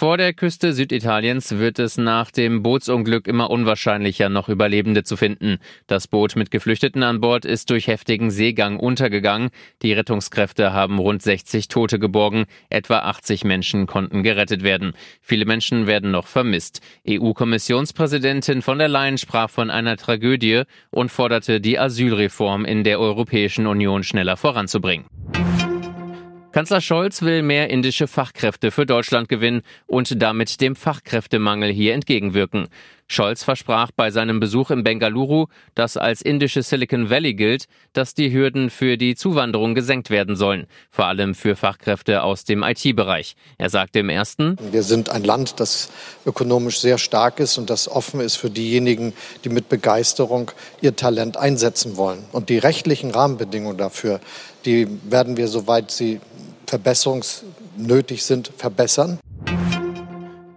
Vor der Küste Süditaliens wird es nach dem Bootsunglück immer unwahrscheinlicher, noch Überlebende zu finden. Das Boot mit Geflüchteten an Bord ist durch heftigen Seegang untergegangen. Die Rettungskräfte haben rund 60 Tote geborgen. Etwa 80 Menschen konnten gerettet werden. Viele Menschen werden noch vermisst. EU-Kommissionspräsidentin von der Leyen sprach von einer Tragödie und forderte die Asylreform in der Europäischen Union schneller voranzubringen. Kanzler Scholz will mehr indische Fachkräfte für Deutschland gewinnen und damit dem Fachkräftemangel hier entgegenwirken. Scholz versprach bei seinem Besuch im Bengaluru, das als indische Silicon Valley gilt, dass die Hürden für die Zuwanderung gesenkt werden sollen, vor allem für Fachkräfte aus dem IT-Bereich. Er sagte im ersten, Wir sind ein Land, das ökonomisch sehr stark ist und das offen ist für diejenigen, die mit Begeisterung ihr Talent einsetzen wollen. Und die rechtlichen Rahmenbedingungen dafür, die werden wir, soweit sie verbesserungsnötig sind, verbessern.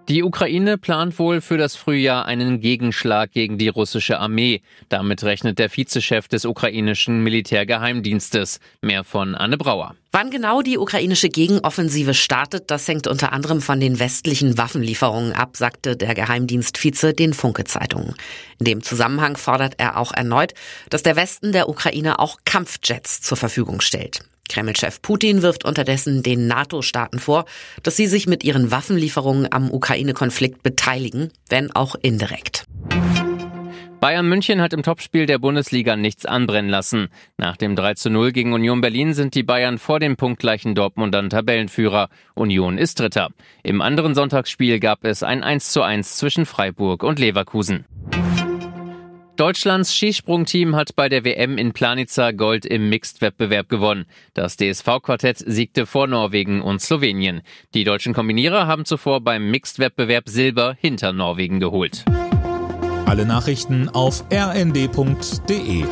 Die Ukraine plant wohl für das Frühjahr einen Gegenschlag gegen die russische Armee. Damit rechnet der Vizechef des ukrainischen Militärgeheimdienstes. Mehr von Anne Brauer. Wann genau die ukrainische Gegenoffensive startet, das hängt unter anderem von den westlichen Waffenlieferungen ab, sagte der Geheimdienstvize den Funke-Zeitungen. In dem Zusammenhang fordert er auch erneut, dass der Westen der Ukraine auch Kampfjets zur Verfügung stellt. Kreml-Chef Putin wirft unterdessen den NATO-Staaten vor, dass sie sich mit ihren Waffenlieferungen am Ukraine-Konflikt beteiligen, wenn auch indirekt. Bayern München hat im Topspiel der Bundesliga nichts anbrennen lassen. Nach dem 3 zu 0 gegen Union Berlin sind die Bayern vor dem punktgleichen Dortmundern Tabellenführer. Union ist Dritter. Im anderen Sonntagsspiel gab es ein 1 zu 1 zwischen Freiburg und Leverkusen. Deutschlands Skisprungteam hat bei der WM in Planica Gold im Mixed-Wettbewerb gewonnen. Das DSV-Quartett siegte vor Norwegen und Slowenien. Die deutschen Kombinierer haben zuvor beim Mixed-Wettbewerb Silber hinter Norwegen geholt. Alle Nachrichten auf rnd.de